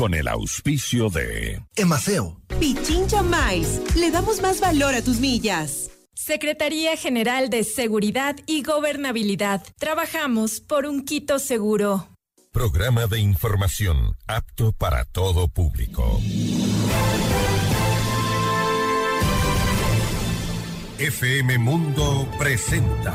con el auspicio de Emaceo. Pichincha Mais. Le damos más valor a tus millas. Secretaría General de Seguridad y Gobernabilidad. Trabajamos por un Quito seguro. Programa de información apto para todo público. FM Mundo presenta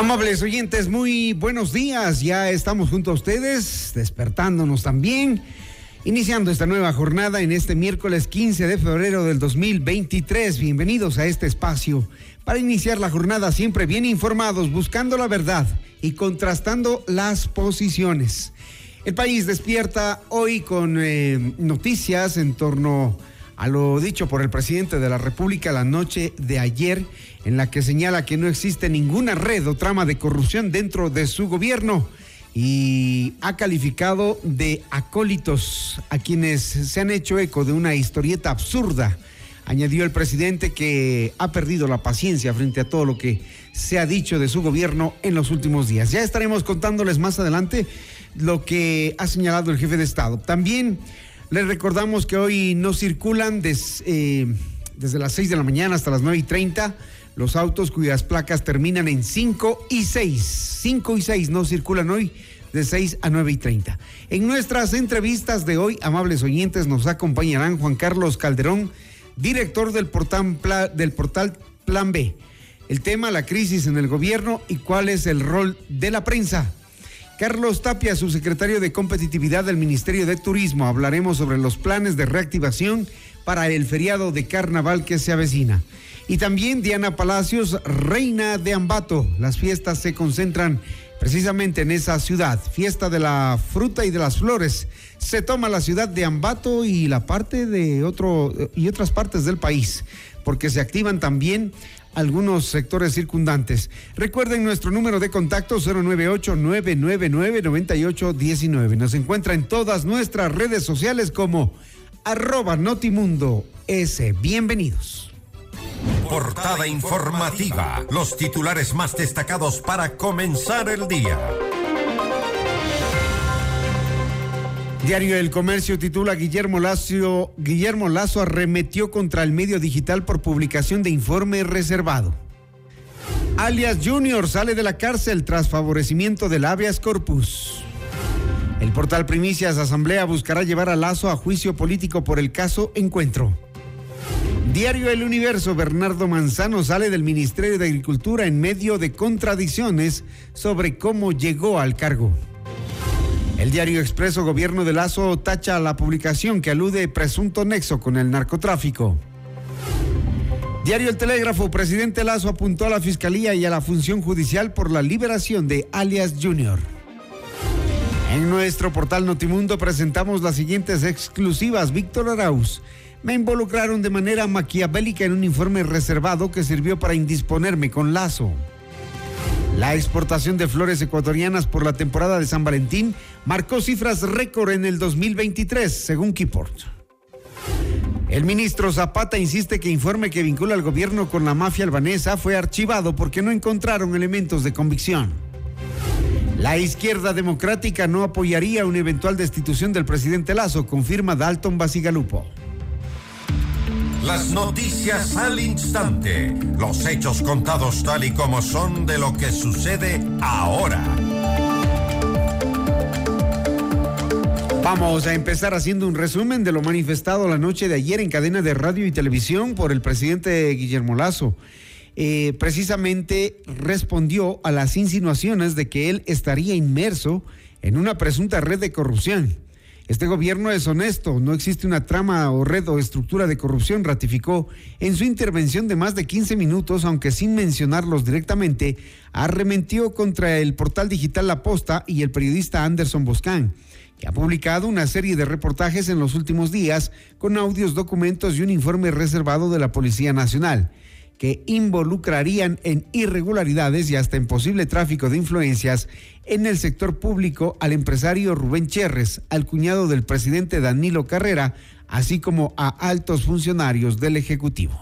Amables oyentes, muy buenos días. Ya estamos junto a ustedes, despertándonos también, iniciando esta nueva jornada en este miércoles 15 de febrero del 2023. Bienvenidos a este espacio para iniciar la jornada siempre bien informados, buscando la verdad y contrastando las posiciones. El país despierta hoy con eh, noticias en torno a lo dicho por el presidente de la República la noche de ayer, en la que señala que no existe ninguna red o trama de corrupción dentro de su gobierno y ha calificado de acólitos a quienes se han hecho eco de una historieta absurda. Añadió el presidente que ha perdido la paciencia frente a todo lo que se ha dicho de su gobierno en los últimos días. Ya estaremos contándoles más adelante lo que ha señalado el jefe de Estado. También les recordamos que hoy no circulan eh, desde las 6 de la mañana hasta las 9 y 30 los autos cuyas placas terminan en 5 y 6. 5 y 6 no circulan hoy de 6 a 9 y 30. En nuestras entrevistas de hoy, amables oyentes, nos acompañarán Juan Carlos Calderón, director del portal, del portal Plan B. El tema, la crisis en el gobierno y cuál es el rol de la prensa. Carlos Tapia, subsecretario de Competitividad del Ministerio de Turismo. Hablaremos sobre los planes de reactivación para el feriado de carnaval que se avecina. Y también Diana Palacios, reina de Ambato. Las fiestas se concentran precisamente en esa ciudad. Fiesta de la fruta y de las flores. Se toma la ciudad de Ambato y la parte de otro y otras partes del país, porque se activan también algunos sectores circundantes. Recuerden nuestro número de contacto 098-999-9819. Nos encuentra en todas nuestras redes sociales como arroba Notimundo S. Bienvenidos. Portada informativa. Los titulares más destacados para comenzar el día. Diario El Comercio titula Guillermo Lazo, Guillermo Lazo arremetió contra el medio digital por publicación de informe reservado. Alias Junior sale de la cárcel tras favorecimiento del habeas corpus. El portal Primicias Asamblea buscará llevar a Lazo a juicio político por el caso Encuentro. Diario El Universo, Bernardo Manzano sale del Ministerio de Agricultura en medio de contradicciones sobre cómo llegó al cargo. El diario Expreso Gobierno de Lazo tacha la publicación que alude presunto nexo con el narcotráfico. Diario El Telégrafo, presidente Lazo apuntó a la Fiscalía y a la función judicial por la liberación de alias Junior. En nuestro portal Notimundo presentamos las siguientes exclusivas. Víctor Arauz. Me involucraron de manera maquiavélica en un informe reservado que sirvió para indisponerme con Lazo. La exportación de flores ecuatorianas por la temporada de San Valentín marcó cifras récord en el 2023, según Keyport. El ministro Zapata insiste que informe que vincula al gobierno con la mafia albanesa fue archivado porque no encontraron elementos de convicción. La izquierda democrática no apoyaría una eventual destitución del presidente Lazo, confirma Dalton Basigalupo. Las noticias al instante. Los hechos contados tal y como son de lo que sucede ahora. Vamos a empezar haciendo un resumen de lo manifestado la noche de ayer en cadena de radio y televisión por el presidente Guillermo Lazo. Eh, precisamente respondió a las insinuaciones de que él estaría inmerso en una presunta red de corrupción. Este gobierno es honesto, no existe una trama o red o estructura de corrupción, ratificó en su intervención de más de 15 minutos, aunque sin mencionarlos directamente, arremetió contra el portal digital La Posta y el periodista Anderson Boscán, que ha publicado una serie de reportajes en los últimos días con audios, documentos y un informe reservado de la Policía Nacional que involucrarían en irregularidades y hasta en posible tráfico de influencias en el sector público al empresario Rubén Cherres, al cuñado del presidente Danilo Carrera, así como a altos funcionarios del Ejecutivo.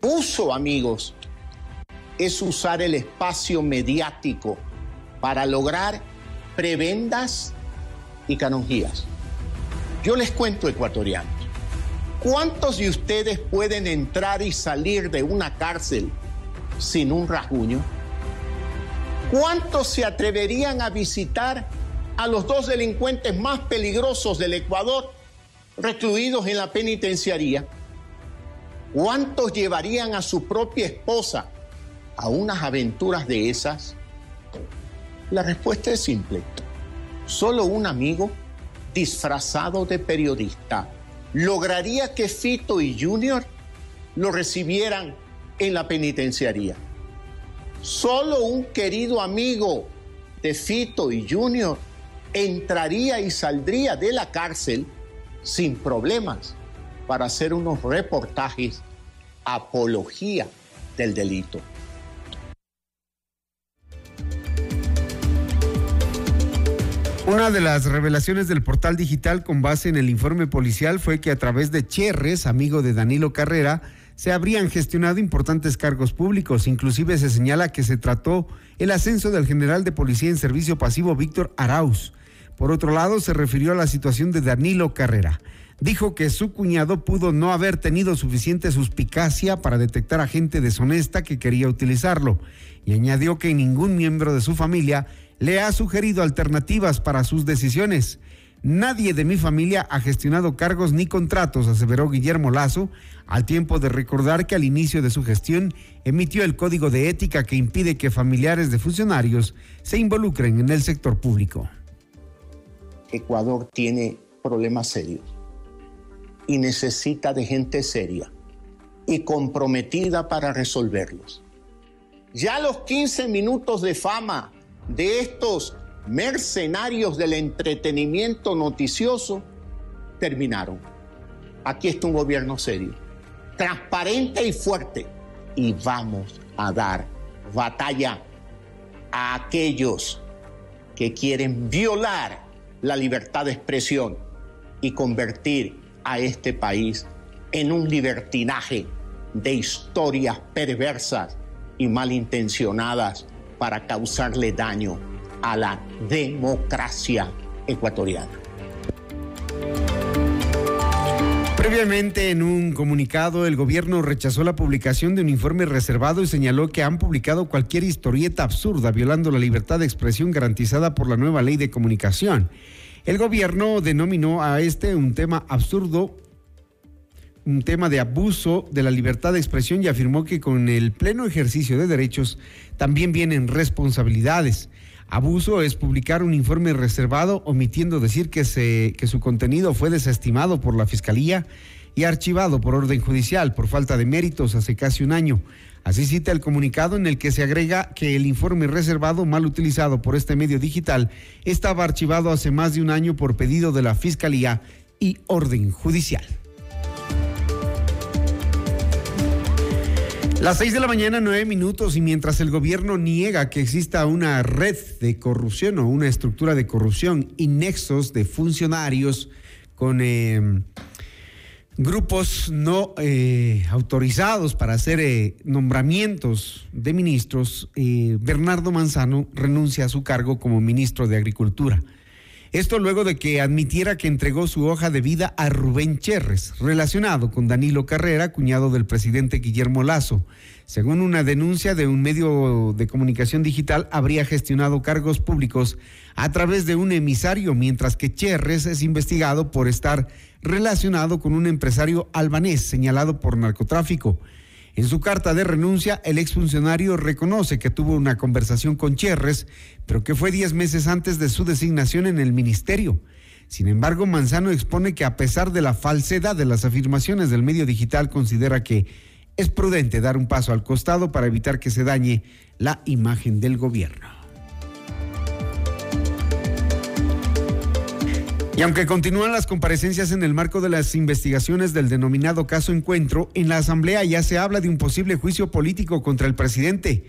Uso, amigos, es usar el espacio mediático para lograr prebendas y canonjías. Yo les cuento, ecuatorianos, ¿cuántos de ustedes pueden entrar y salir de una cárcel sin un rasguño? ¿Cuántos se atreverían a visitar a los dos delincuentes más peligrosos del Ecuador recluidos en la penitenciaría? ¿Cuántos llevarían a su propia esposa a unas aventuras de esas? La respuesta es simple. Solo un amigo disfrazado de periodista lograría que Fito y Junior lo recibieran en la penitenciaría. Solo un querido amigo de Fito y Junior entraría y saldría de la cárcel sin problemas para hacer unos reportajes apología del delito. Una de las revelaciones del portal digital con base en el informe policial fue que a través de Cherres, amigo de Danilo Carrera, se habrían gestionado importantes cargos públicos. Inclusive se señala que se trató el ascenso del general de policía en servicio pasivo Víctor Arauz. Por otro lado, se refirió a la situación de Danilo Carrera. Dijo que su cuñado pudo no haber tenido suficiente suspicacia para detectar a gente deshonesta que quería utilizarlo y añadió que ningún miembro de su familia le ha sugerido alternativas para sus decisiones. Nadie de mi familia ha gestionado cargos ni contratos, aseveró Guillermo Lazo, al tiempo de recordar que al inicio de su gestión emitió el código de ética que impide que familiares de funcionarios se involucren en el sector público. Ecuador tiene problemas serios y necesita de gente seria y comprometida para resolverlos. Ya los 15 minutos de fama de estos mercenarios del entretenimiento noticioso terminaron. Aquí está un gobierno serio, transparente y fuerte. Y vamos a dar batalla a aquellos que quieren violar la libertad de expresión y convertir a este país en un libertinaje de historias perversas y malintencionadas para causarle daño a la democracia ecuatoriana. Previamente, en un comunicado, el gobierno rechazó la publicación de un informe reservado y señaló que han publicado cualquier historieta absurda violando la libertad de expresión garantizada por la nueva ley de comunicación. El gobierno denominó a este un tema absurdo, un tema de abuso de la libertad de expresión y afirmó que con el pleno ejercicio de derechos también vienen responsabilidades. Abuso es publicar un informe reservado omitiendo decir que, su contenido fue desestimado por la Fiscalía y archivado por orden judicial por falta de méritos hace casi un año. Así cita el comunicado en el que se agrega que el informe reservado mal utilizado por este medio digital estaba archivado hace más de un año por pedido de la Fiscalía y orden judicial. Las seis de la mañana, nueve minutos, y mientras el gobierno niega que exista una red de corrupción o una estructura de corrupción y nexos de funcionarios con eh, grupos no eh, autorizados para hacer eh, nombramientos de ministros, Bernardo Manzano renuncia a su cargo como ministro de Agricultura. Esto luego de que admitiera que entregó su hoja de vida a Rubén Cherres, relacionado con Danilo Carrera, cuñado del presidente Guillermo Lazo. Según una denuncia de un medio de comunicación digital, habría gestionado cargos públicos a través de un emisario, mientras que Cherres es investigado por estar relacionado con un empresario albanés señalado por narcotráfico. En su carta de renuncia, el exfuncionario reconoce que tuvo una conversación con Cherres, pero que fue diez meses antes de su designación en el ministerio. Sin embargo, Manzano expone que a pesar de la falsedad de las afirmaciones del medio digital, considera que es prudente dar un paso al costado para evitar que se dañe la imagen del gobierno. Y aunque continúan las comparecencias en el marco de las investigaciones del denominado caso Encuentro, en la Asamblea ya se habla de un posible juicio político contra el presidente.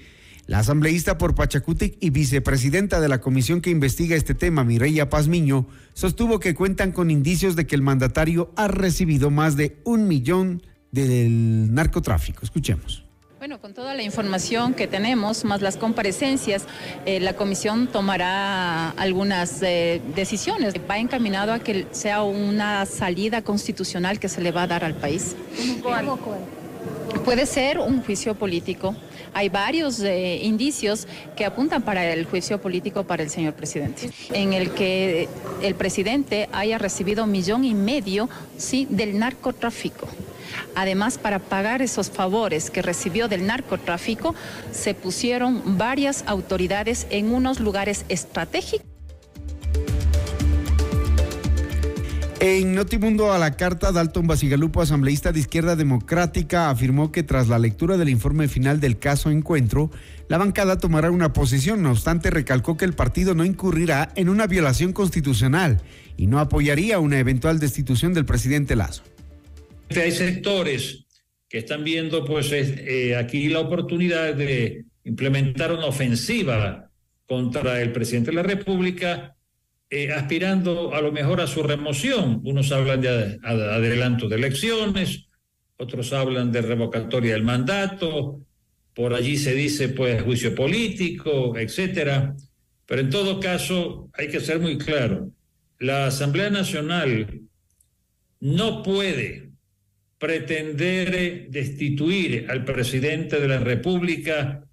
La asambleísta por Pachacutic y vicepresidenta de la comisión que investiga este tema, Mireya Pazmiño, sostuvo que cuentan con indicios de que el mandatario ha recibido más de un millón del narcotráfico. Escuchemos. Bueno, con toda la información que tenemos, más las comparecencias, eh, la comisión tomará algunas eh, decisiones. Va encaminado a que sea una salida constitucional que se le va a dar al país. ¿Cuál? Puede ser un juicio político. Hay varios eh, indicios que apuntan para el juicio político para el señor presidente, en el que el presidente haya recibido un millón y medio sí, del narcotráfico. Además, para pagar esos favores que recibió del narcotráfico, se pusieron varias autoridades en unos lugares estratégicos. En Notimundo a la carta, Dalton Basigalupo, asambleísta de Izquierda Democrática, afirmó que tras la lectura del informe final del caso Encuentro, la bancada tomará una posición. No obstante, recalcó que el partido no incurrirá en una violación constitucional y no apoyaría una eventual destitución del presidente Lazo. Hay sectores que están viendo pues eh, aquí la oportunidad de implementar una ofensiva contra el presidente de la República eh, aspirando a lo mejor a su remoción. Unos hablan de adelanto de elecciones, otros hablan de revocatoria del mandato, por allí se dice pues juicio político, etcétera. Pero en todo caso hay que ser muy claro, la Asamblea Nacional no puede pretender destituir al presidente de la República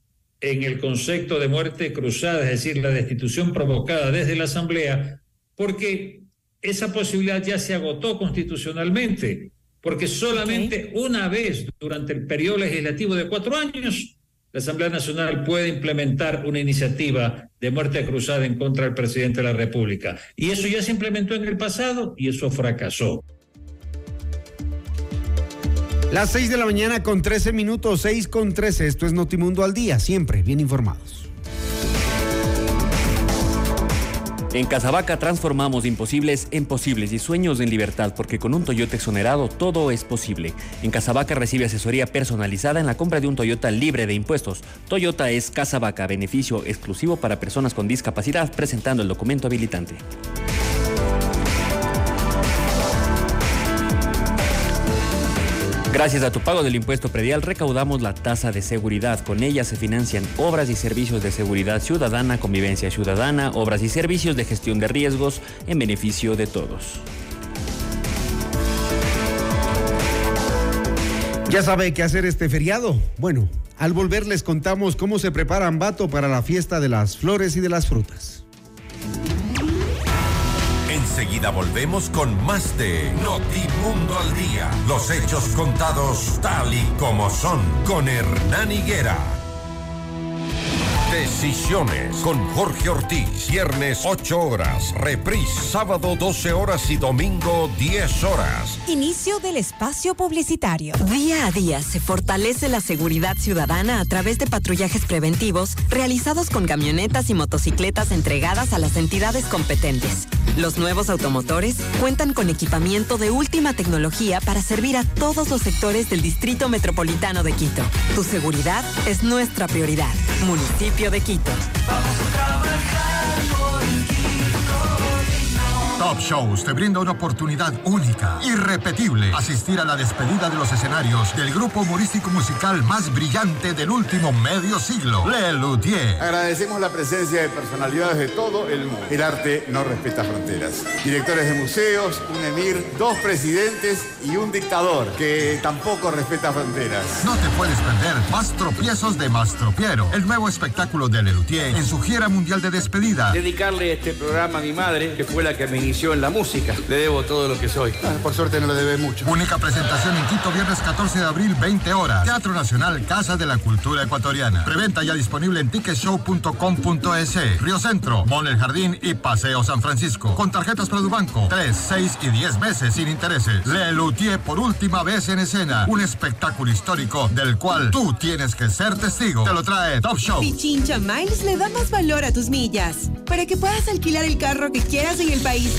en el concepto de muerte cruzada, es decir, la destitución provocada desde la Asamblea, porque esa posibilidad ya se agotó constitucionalmente, porque solamente una vez durante el periodo legislativo de cuatro años, la Asamblea Nacional puede implementar una iniciativa de muerte cruzada en contra del presidente de la República. Y eso ya se implementó en el pasado y eso fracasó. Las 6 de la mañana con 13 minutos, 6 con 13. Esto es Notimundo al día, siempre bien informados. En Casabaca transformamos imposibles en posibles y sueños en libertad, porque con un Toyota exonerado todo es posible. En Casabaca recibe asesoría personalizada en la compra de un Toyota libre de impuestos. Toyota es Casabaca, beneficio exclusivo para personas con discapacidad, presentando el documento habilitante. Gracias a tu pago del impuesto predial recaudamos la tasa de seguridad. Con ella se financian obras y servicios de seguridad ciudadana, convivencia ciudadana, obras y servicios de gestión de riesgos en beneficio de todos. ¿Ya sabe qué hacer este feriado? Bueno, al volver les contamos cómo se prepara Ambato para la fiesta de las flores y de las frutas. Enseguida volvemos con más de Notimundo al Día. Los hechos contados tal y como son con Hernán Higuera. Decisiones con Jorge Ortiz. Viernes 8 horas. Reprise sábado 12 horas y domingo 10 horas. Inicio del espacio publicitario. Día a día se fortalece la seguridad ciudadana a través de patrullajes preventivos realizados con camionetas y motocicletas entregadas a las entidades competentes. Los nuevos automotores cuentan con equipamiento de última tecnología para servir a todos los sectores del Distrito Metropolitano de Quito. Tu seguridad es nuestra prioridad. Municipio de Quito. Top Shows te brinda una oportunidad única, irrepetible, asistir a la despedida de los escenarios del grupo humorístico musical más brillante del último medio siglo, Le Luthier. Agradecemos la presencia de personalidades de todo el mundo. El arte no respeta fronteras. Directores de museos, un emir, dos presidentes y un dictador que tampoco respeta fronteras. No te puedes perder Más tropiezos de Mastropiero, el nuevo espectáculo de Le Luthier en su gira mundial de despedida. Dedicarle este programa a mi madre, que fue la que me inició en la música. Le debo todo lo que soy. Ah, por suerte no le debe mucho. Única presentación en Quito, viernes 14 de abril, 20 horas. Teatro Nacional, Casa de la Cultura Ecuatoriana. Preventa ya disponible en ticketshow.com.es. Río Centro, Mall El Jardín y Paseo San Francisco. Con tarjetas Produbanco. 3, 6 y 10 meses sin intereses. Le Luthier por última vez en escena. Un espectáculo histórico del cual tú tienes que ser testigo. Te lo trae Top Show. Pichincha Miles le da más valor a tus millas para que puedas alquilar el carro que quieras en el país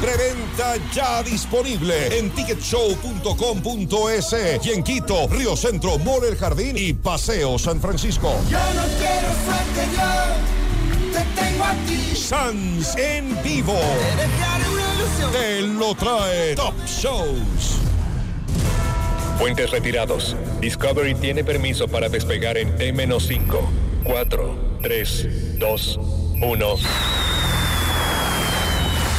Preventa ya disponible en ticketshow.com.es y en Quito, Río Centro, Mall El Jardín y Paseo San Francisco. Yo no quiero suerte, yo te tengo aquí. Sans en vivo. Te dejaré una ilusión. Te lo trae Top Shows. Puentes retirados. Discovery tiene permiso para despegar en T-5, 4, 3, 2, 1.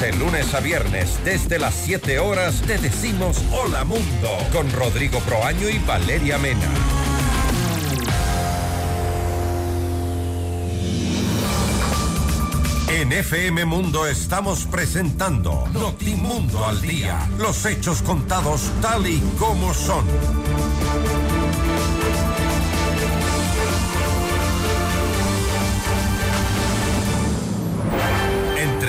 De lunes a viernes, desde las 7 horas, te decimos Hola Mundo con Rodrigo Proaño y Valeria Mena. En FM Mundo estamos presentando Notimundo al Día. Los hechos contados tal y como son.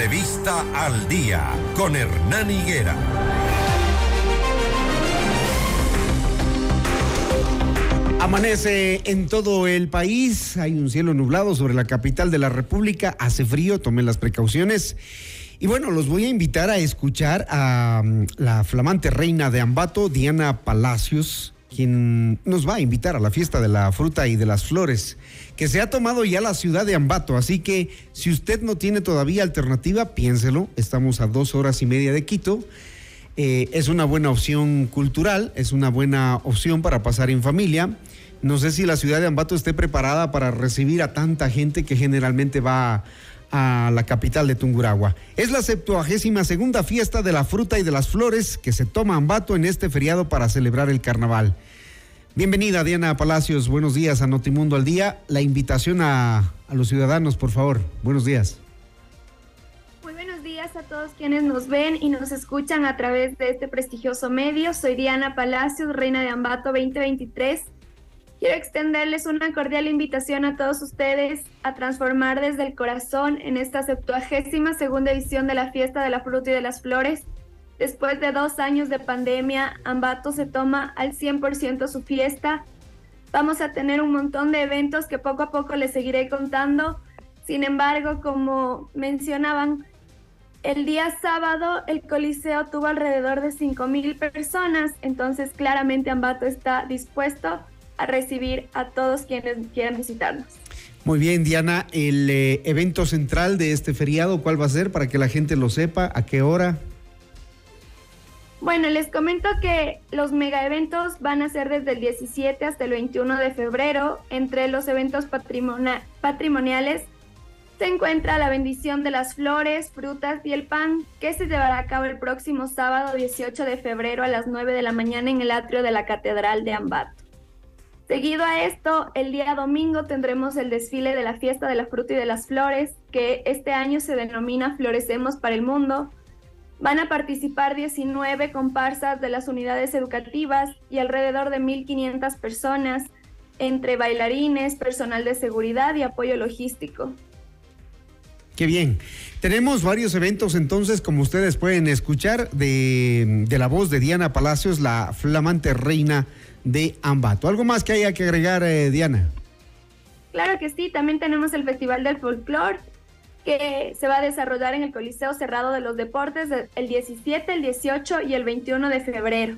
Entrevista al Día con Hernán Higuera. Amanece en todo el país, hay un cielo nublado sobre la capital de la República, hace frío, tomen las precauciones. Y bueno, los voy a invitar a escuchar a um, la flamante reina de Ambato, Diana Palacios, quien nos va a invitar a la fiesta de la fruta y de las flores, que se ha tomado ya la ciudad de Ambato. Así que si usted no tiene todavía alternativa, piénselo. Estamos a dos horas y media de Quito. Eh, es una buena opción cultural, es una buena opción para pasar en familia. No sé si la ciudad de Ambato esté preparada para recibir a tanta gente que generalmente va a la capital de Tunguragua. Es la septuagésima segunda fiesta de la fruta y de las flores que se toma Ambato en este feriado para celebrar el carnaval. Bienvenida Diana Palacios, buenos días a Notimundo al Día. La invitación a, los ciudadanos, por favor. Buenos días. Muy buenos días a todos quienes nos ven y nos escuchan a través de este prestigioso medio. Soy Diana Palacios, reina de Ambato 2023 Quiero extenderles una cordial invitación a todos ustedes a transformar desde el corazón en esta septuagésima segunda edición de la fiesta de la fruta y de las flores. Después de dos años de pandemia, Ambato se toma al 100% su fiesta. Vamos a tener un montón de eventos que poco a poco les seguiré contando. Sin embargo, como mencionaban, el día sábado el Coliseo tuvo alrededor de 5.000 personas, entonces claramente Ambato está dispuesto a recibir a todos quienes quieran visitarnos. Muy bien, Diana, el eh, evento central de este feriado, ¿cuál va a ser para que la gente lo sepa? ¿A qué hora? Bueno, les comento que los mega eventos van a ser desde el 17 hasta el 21 de febrero. Entre los eventos patrimoniales se encuentra la bendición de las flores, frutas y el pan, que se llevará a cabo el próximo sábado 18 de febrero a las 9 de la mañana en el atrio de la Catedral de Ambato. Seguido a esto, el día domingo tendremos el desfile de la fiesta de la fruta y de las flores, que este año se denomina Florecemos para el Mundo. Van a participar 19 comparsas de las unidades educativas y alrededor de 1.500 personas, entre bailarines, personal de seguridad y apoyo logístico. Qué bien. Tenemos varios eventos entonces, como ustedes pueden escuchar, de, de la voz de Diana Palacios, la flamante reina de Ambato. ¿Algo más que haya que agregar, eh, Diana? Claro que sí, también tenemos el Festival del Folclor que se va a desarrollar en el Coliseo Cerrado de los Deportes el 17, el 18 y el 21 de febrero.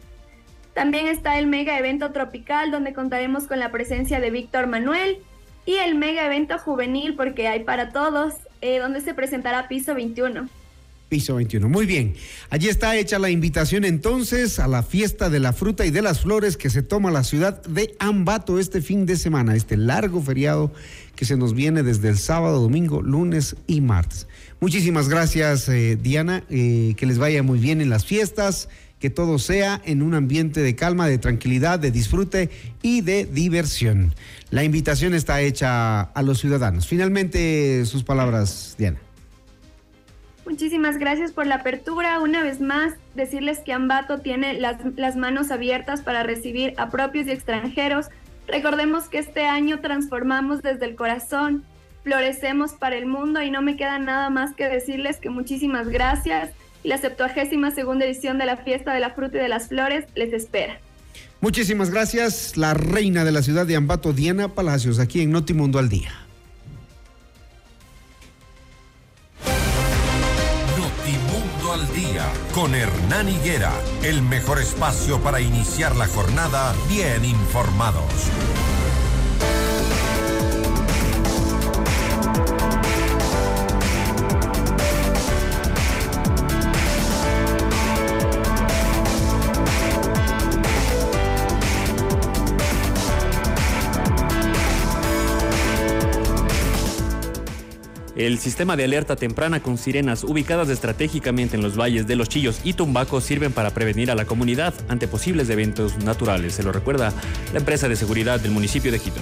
También está el mega evento tropical donde contaremos con la presencia de Víctor Manuel y el mega evento juvenil porque hay para todos eh, donde se presentará Piso 21 piso 21. Muy bien, allí está hecha la invitación entonces a la fiesta de la fruta y de las flores que se toma la ciudad de Ambato este fin de semana, este largo feriado que se nos viene desde el sábado, domingo, lunes y martes. Muchísimas gracias eh, Diana, eh, que les vaya muy bien en las fiestas, que todo sea en un ambiente de calma, de tranquilidad, de disfrute y de diversión. La invitación está hecha a los ciudadanos. Finalmente, sus palabras, Diana. Muchísimas gracias por la apertura. Una vez más, decirles que Ambato tiene las, las, manos abiertas para recibir a propios y extranjeros. Recordemos que este año transformamos desde el corazón, florecemos para el mundo y no me queda nada más que decirles que muchísimas gracias y la 72 segunda edición de la Fiesta de la Fruta y de las Flores les espera. Muchísimas gracias, la reina de la ciudad de Ambato, Diana Palacios, aquí en Notimundo al Día. Con Hernán Higuera, el mejor espacio para iniciar la jornada bien informados. El sistema de alerta temprana con sirenas ubicadas estratégicamente en los valles de Los Chillos y Tumbaco sirven para prevenir a la comunidad ante posibles eventos naturales. Se lo recuerda la empresa de seguridad del municipio de Quito.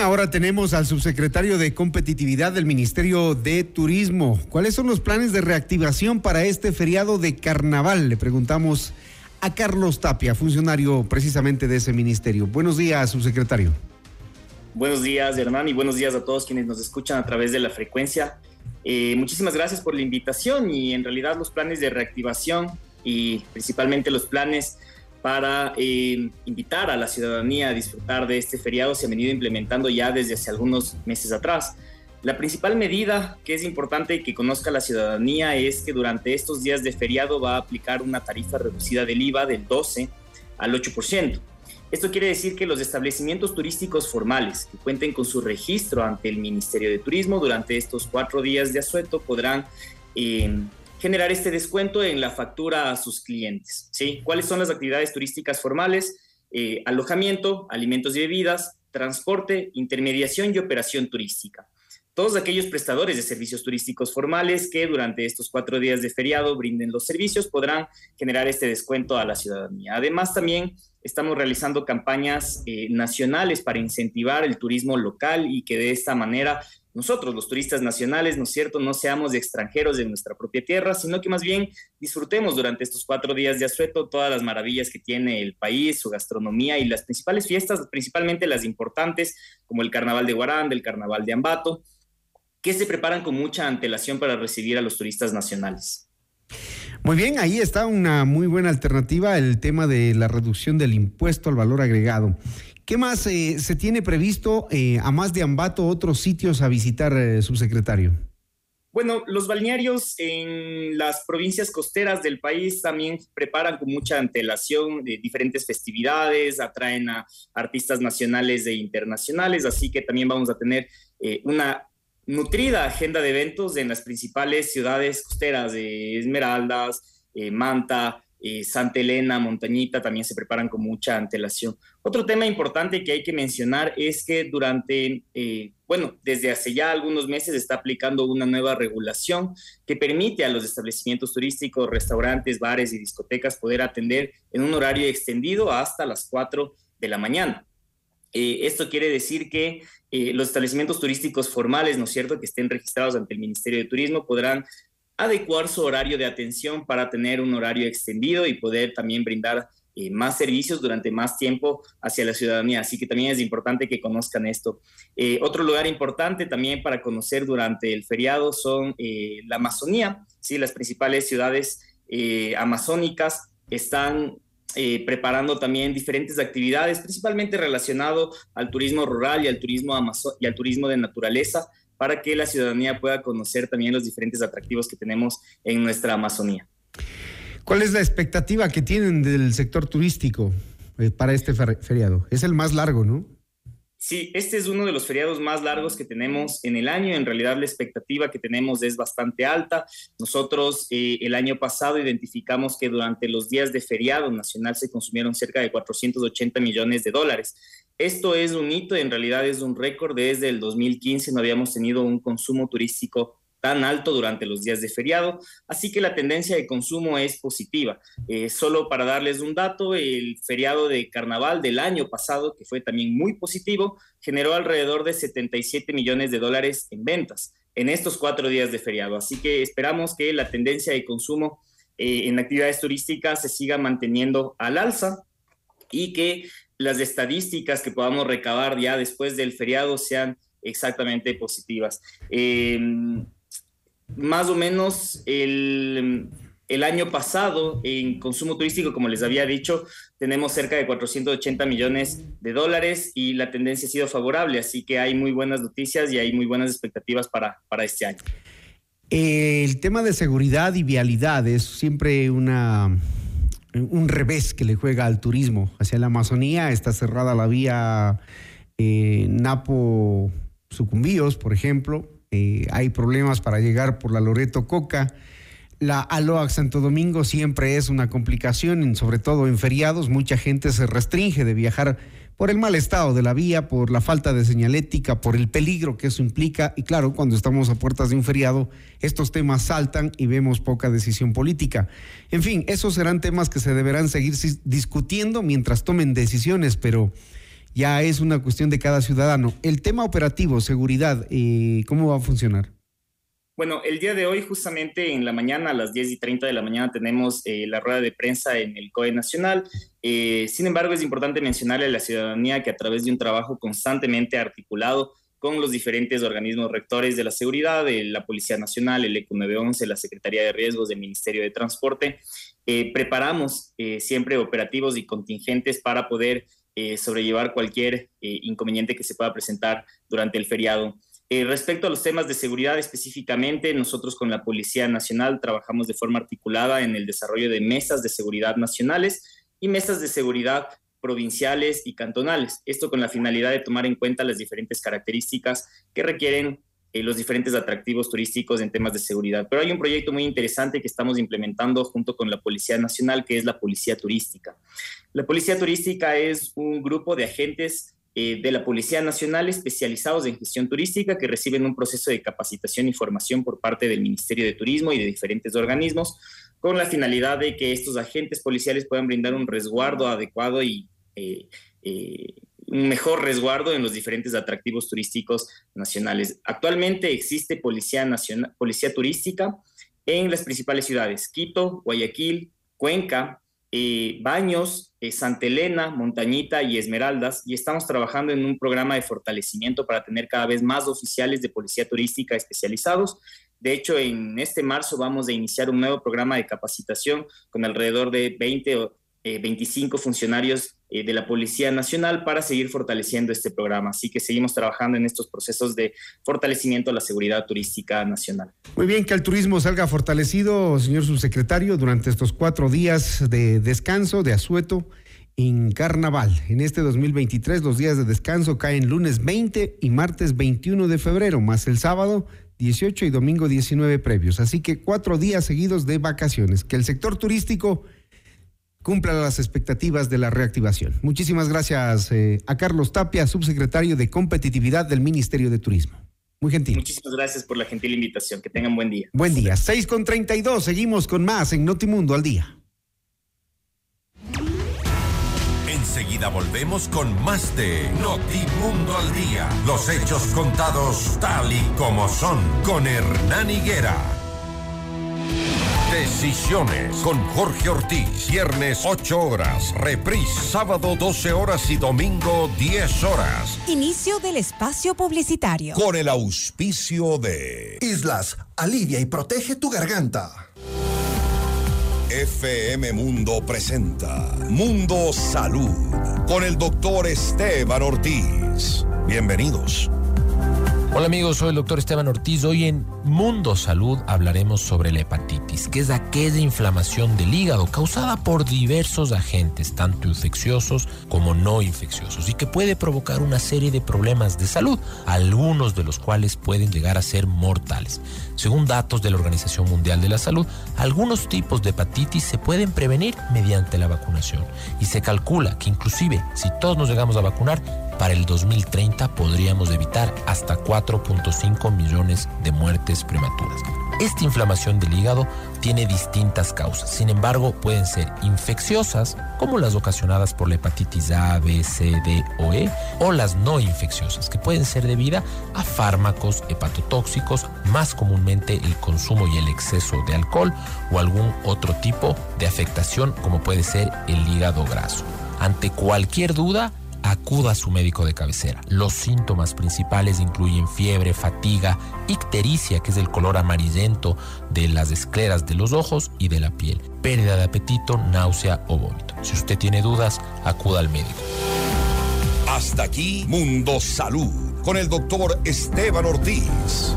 Ahora tenemos al subsecretario de Competitividad del Ministerio de Turismo. ¿Cuáles son los planes de reactivación para este feriado de carnaval? Le preguntamos a Carlos Tapia, funcionario precisamente de ese ministerio. Buenos días, subsecretario. Buenos días, Hernán, y buenos días a todos quienes nos escuchan a través de la frecuencia. Eh, muchísimas gracias por la invitación y en realidad los planes de reactivación y principalmente los planes para eh, invitar a la ciudadanía a disfrutar de este feriado se han venido implementando ya desde hace algunos meses atrás. La principal medida que es importante que conozca la ciudadanía es que durante estos días de feriado va a aplicar una tarifa reducida del IVA del 12 al 8%. Esto quiere decir que los establecimientos turísticos formales que cuenten con su registro ante el Ministerio de Turismo durante estos cuatro días de asueto podrán eh, generar este descuento en la factura a sus clientes. ¿sí? ¿Cuáles son las actividades turísticas formales? Eh, alojamiento, alimentos y bebidas, transporte, intermediación y operación turística. Todos aquellos prestadores de servicios turísticos formales que durante estos cuatro días de feriado brinden los servicios podrán generar este descuento a la ciudadanía. Además, también estamos realizando campañas eh, nacionales para incentivar el turismo local y que de esta manera nosotros, los turistas nacionales, ¿no es cierto?, no seamos extranjeros de nuestra propia tierra, sino que más bien disfrutemos durante estos cuatro días de asueto todas las maravillas que tiene el país, su gastronomía y las principales fiestas, principalmente las importantes, como el Carnaval de Guaranda, el Carnaval de Ambato, que se preparan con mucha antelación para recibir a los turistas nacionales. Muy bien, ahí está una muy buena alternativa el tema de la reducción del impuesto al valor agregado. ¿Qué más eh, se tiene previsto, eh, a más de Ambato, otros sitios a visitar, eh, subsecretario? Bueno, los balnearios en las provincias costeras del país también preparan con mucha antelación diferentes festividades, atraen a artistas nacionales e internacionales, así que también vamos a tener una nutrida agenda de eventos en las principales ciudades costeras de Esmeraldas, Manta, eh, Santa Elena, Montañita también se preparan con mucha antelación. Otro tema importante que hay que mencionar es que durante, eh, bueno, desde hace ya algunos meses está aplicando una nueva regulación que permite a los establecimientos turísticos, restaurantes, bares y discotecas poder atender en un horario extendido hasta las 4 de la mañana. Eh, esto quiere decir que los establecimientos turísticos formales, ¿no es cierto?, que estén registrados ante el Ministerio de Turismo podrán adecuar su horario de atención para tener un horario extendido y poder también brindar eh, más servicios durante más tiempo hacia la ciudadanía. Así que también es importante que conozcan esto. Eh, otro lugar importante también para conocer durante el feriado son eh, la Amazonía. ¿sí? Las principales ciudades amazónicas están preparando también diferentes actividades, principalmente relacionado al turismo rural y al turismo, y al turismo de naturaleza para que la ciudadanía pueda conocer también los diferentes atractivos que tenemos en nuestra Amazonía. ¿Cuál es la expectativa que tienen del sector turístico eh, para este feriado? Es el más largo, ¿no? Sí, este es uno de los feriados más largos que tenemos en el año. En realidad la expectativa que tenemos es bastante alta. Nosotros eh, el año pasado identificamos que durante los días de feriado nacional se consumieron cerca de 480 millones de dólares. Esto es un hito, en realidad es un récord. Desde el 2015 no habíamos tenido un consumo turístico tan alto durante los días de feriado, así que la tendencia de consumo es positiva. Eh, solo para darles un dato, el feriado de carnaval del año pasado, que fue también muy positivo, generó alrededor de 77 millones de dólares en ventas en estos cuatro días de feriado. Así que esperamos que la tendencia de consumo eh, en actividades turísticas se siga manteniendo al alza y que las estadísticas que podamos recabar ya después del feriado sean exactamente positivas. Eh, más o menos el, año pasado en consumo turístico, como les había dicho, tenemos cerca de 480 millones de dólares y la tendencia ha sido favorable, así que hay muy buenas noticias y hay muy buenas expectativas para, para este año. El tema de seguridad y vialidad es siempre una, un revés que le juega al turismo. Hacia la Amazonía está cerrada la vía eh, Napo-Sucumbíos, por ejemplo, eh, hay problemas para llegar por la Loreto Coca. La Aloac Santo Domingo siempre es una complicación, sobre todo en feriados. Mucha gente se restringe de viajar por el mal estado de la vía, por la falta de señalética, por el peligro que eso implica. Y claro, cuando estamos a puertas de un feriado, estos temas saltan y vemos poca decisión política. En fin, esos serán temas que se deberán seguir discutiendo mientras tomen decisiones, pero ya es una cuestión de cada ciudadano. El tema operativo, seguridad, eh, ¿cómo va a funcionar? Bueno, el día de hoy, justamente en la mañana, a las 10 y 30 de la mañana, tenemos eh, la rueda de prensa en el COE Nacional. Eh, sin embargo, es importante mencionarle a la ciudadanía que a través de un trabajo constantemente articulado con los diferentes organismos rectores de la seguridad, de la Policía Nacional, el ECU 911, la Secretaría de Riesgos del Ministerio de Transporte, preparamos siempre operativos y contingentes para poder sobrellevar cualquier inconveniente que se pueda presentar durante el feriado. Eh, respecto a los temas de seguridad específicamente, nosotros con la Policía Nacional trabajamos de forma articulada en el desarrollo de mesas de seguridad nacionales y mesas de seguridad provinciales y cantonales. Esto con la finalidad de tomar en cuenta las diferentes características que requieren eh, los diferentes atractivos turísticos en temas de seguridad. Pero hay un proyecto muy interesante que estamos implementando junto con la Policía Nacional, que es la Policía Turística. La Policía Turística es un grupo de agentes eh, de la Policía Nacional especializados en gestión turística que reciben un proceso de capacitación y formación por parte del Ministerio de Turismo y de diferentes organismos con la finalidad de que estos agentes policiales puedan brindar un resguardo adecuado y eh, eh, un mejor resguardo en los diferentes atractivos turísticos nacionales. Actualmente existe Policía, Nacional, Policía Turística en las principales ciudades, Quito, Guayaquil, Cuenca, eh, Baños, eh, Santa Elena, Montañita y Esmeraldas, y estamos trabajando en un programa de fortalecimiento para tener cada vez más oficiales de policía turística especializados. De hecho, en este marzo vamos a iniciar un nuevo programa de capacitación con alrededor de 20 o 25 funcionarios eh, de la Policía Nacional para seguir fortaleciendo este programa. Así que seguimos trabajando en estos procesos de fortalecimiento de la seguridad turística nacional. Muy bien, que el turismo salga fortalecido, señor subsecretario, durante estos cuatro días de descanso, de asueto en carnaval. En este 2023 los días de descanso caen lunes 20 y martes 21 de febrero, más el sábado 18 y domingo 19 previos. Así que cuatro días seguidos de vacaciones. Que el sector turístico cumpla las expectativas de la reactivación. Muchísimas gracias eh, a Carlos Tapia, subsecretario de Competitividad del Ministerio de Turismo. Muy gentil. Muchísimas gracias por la gentil invitación. Que tengan buen día. Buen día. 6 con 32. Seguimos con más en Notimundo al día. Enseguida volvemos con más de Notimundo al día. Los hechos contados tal y como son con Hernán Higuera. Decisiones con Jorge Ortiz. Viernes 8 horas. Reprise sábado 12 horas y domingo 10 horas. Inicio del espacio publicitario. Con el auspicio de Islas, alivia y protege tu garganta. FM Mundo presenta Mundo Salud con el doctor Esteban Ortiz. Bienvenidos. Hola amigos, soy el doctor Esteban Ortiz. Hoy en Mundo Salud hablaremos sobre la hepatitis, que es aquella inflamación del hígado causada por diversos agentes, tanto infecciosos como no infecciosos, y que puede provocar una serie de problemas de salud, algunos de los cuales pueden llegar a ser mortales. Según datos de la Organización Mundial de la Salud, algunos tipos de hepatitis se pueden prevenir mediante la vacunación, y se calcula que inclusive si todos nos llegamos a vacunar, para el 2030 podríamos evitar hasta 4.5 millones de muertes prematuras. Esta inflamación del hígado tiene distintas causas, sin embargo pueden ser infecciosas, como las ocasionadas por la hepatitis A, B, C, D o E, o las no infecciosas, que pueden ser debidas a fármacos hepatotóxicos, más comúnmente el consumo y el exceso de alcohol o algún otro tipo de afectación como puede ser el hígado graso. Ante cualquier duda, acuda a su médico de cabecera. Los síntomas principales incluyen fiebre, fatiga, ictericia, que es el color amarillento de las escleras de los ojos y de la piel, pérdida de apetito, náusea o vómito. Si usted tiene dudas, acuda al médico. Hasta aquí Mundo Salud con el doctor Esteban Ortiz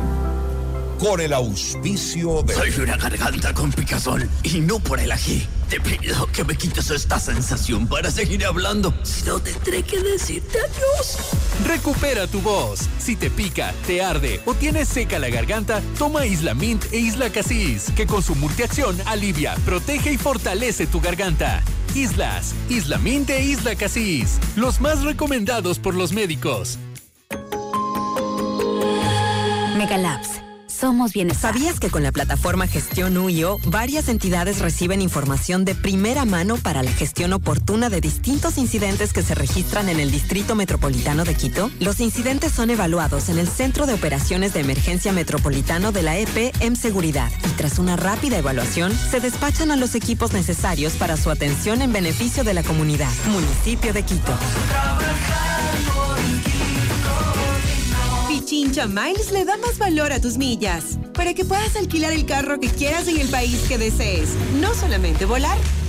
con el auspicio de... Soy una garganta con picazón y no por el ají. Te pido que me quites esta sensación para seguir hablando. Si no, tendré que decirte adiós. Recupera tu voz. Si te pica, te arde o tienes seca la garganta, toma Isla Mint e Isla Casis, que con su multiacción alivia, protege y fortalece tu garganta. Islas, Isla Mint e Isla Casis, los más recomendados por los médicos. Megalabs somos bienestar. ¿Sabías que con la plataforma Gestión UIO, varias entidades reciben información de primera mano para la gestión oportuna de distintos incidentes que se registran en el Distrito Metropolitano de Quito? Los incidentes son evaluados en el Centro de Operaciones de Emergencia Metropolitano de la EP en Seguridad y tras una rápida evaluación se despachan a los equipos necesarios para su atención en beneficio de la comunidad. Municipio de Quito. Pichincha Miles le da más valor a tus millas para que puedas alquilar el carro que quieras en el país que desees. No solamente volar,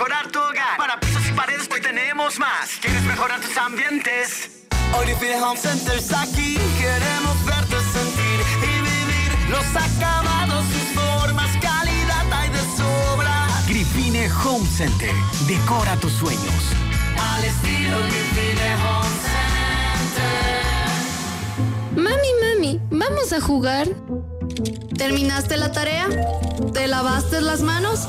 mejorar tu hogar. Para pisos y paredes, hoy tenemos más. ¿Quieres mejorar tus ambientes? Vivine Home Center está aquí. Queremos verte sentir y vivir los acabados, sus formas, calidad hay de sobra. Grifine Home Center. Decora tus sueños. Al estilo Grifine Home Center. Mami, mami, ¿vamos a jugar? ¿Terminaste la tarea? ¿Te lavaste las manos?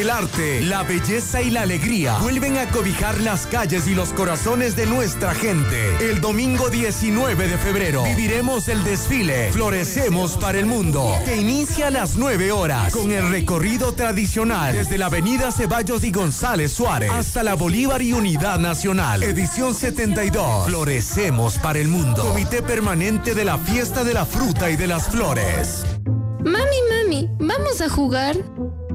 El arte, la belleza y la alegría vuelven a cobijar las calles y los corazones de nuestra gente. El domingo 19 de febrero viviremos el desfile Florecemos para el Mundo, que inicia a las 9 horas con el recorrido tradicional desde la avenida Ceballos y González Suárez hasta la Bolívar y Unidad Nacional. Edición 72. Florecemos para el Mundo. Comité Permanente de la Fiesta de la Fruta y de las Flores. Mami, mami, ¿vamos a jugar?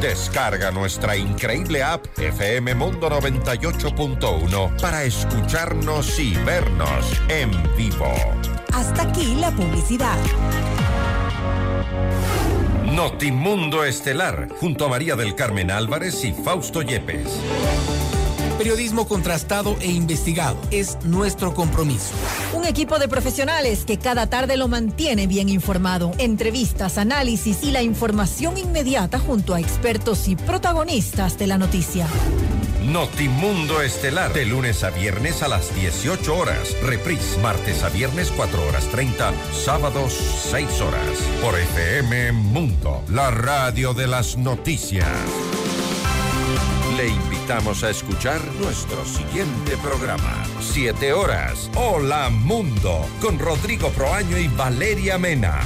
Descarga nuestra increíble app FM Mundo 98.1 para escucharnos y vernos en vivo. Hasta aquí la publicidad. Notimundo Estelar, junto a María del Carmen Álvarez y Fausto Yepes. Periodismo contrastado e investigado es nuestro compromiso. Un equipo de profesionales que cada tarde lo mantiene bien informado. Entrevistas, análisis y la información inmediata junto a expertos y protagonistas de la noticia. Notimundo Estelar, de lunes a viernes a las 18 horas. Reprise, martes a viernes 4 horas 30, sábados 6 horas. Por FM Mundo, la radio de las noticias. Le invitamos a escuchar nuestro siguiente programa. Siete horas. Hola Mundo. Con Rodrigo Proaño y Valeria Mena.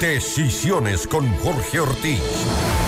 Decisiones con Jorge Ortiz.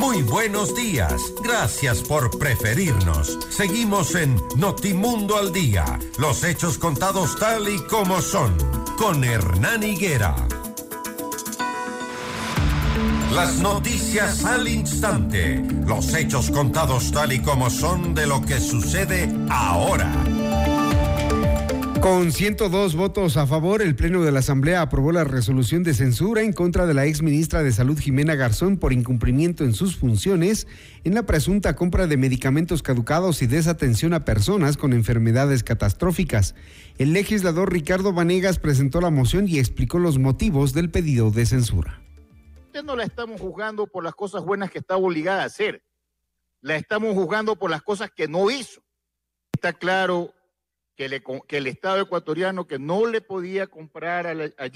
Muy buenos días. Gracias por preferirnos. Seguimos en Notimundo al Día. Los hechos contados tal y como son. Con Hernán Higuera. Las noticias al instante. Los hechos contados tal y como son de lo que sucede ahora. Con 102 votos a favor, el Pleno de la Asamblea aprobó la resolución de censura en contra de la ex ministra de Salud Jimena Garzón por incumplimiento en sus funciones en la presunta compra de medicamentos caducados y desatención a personas con enfermedades catastróficas. El legislador Ricardo Vanegas presentó la moción y explicó los motivos del pedido de censura. no la estamos juzgando por las cosas buenas que estaba obligada a hacer. La estamos juzgando por las cosas que no hizo. Está claro que, el Estado ecuatoriano que no le podía comprar a, a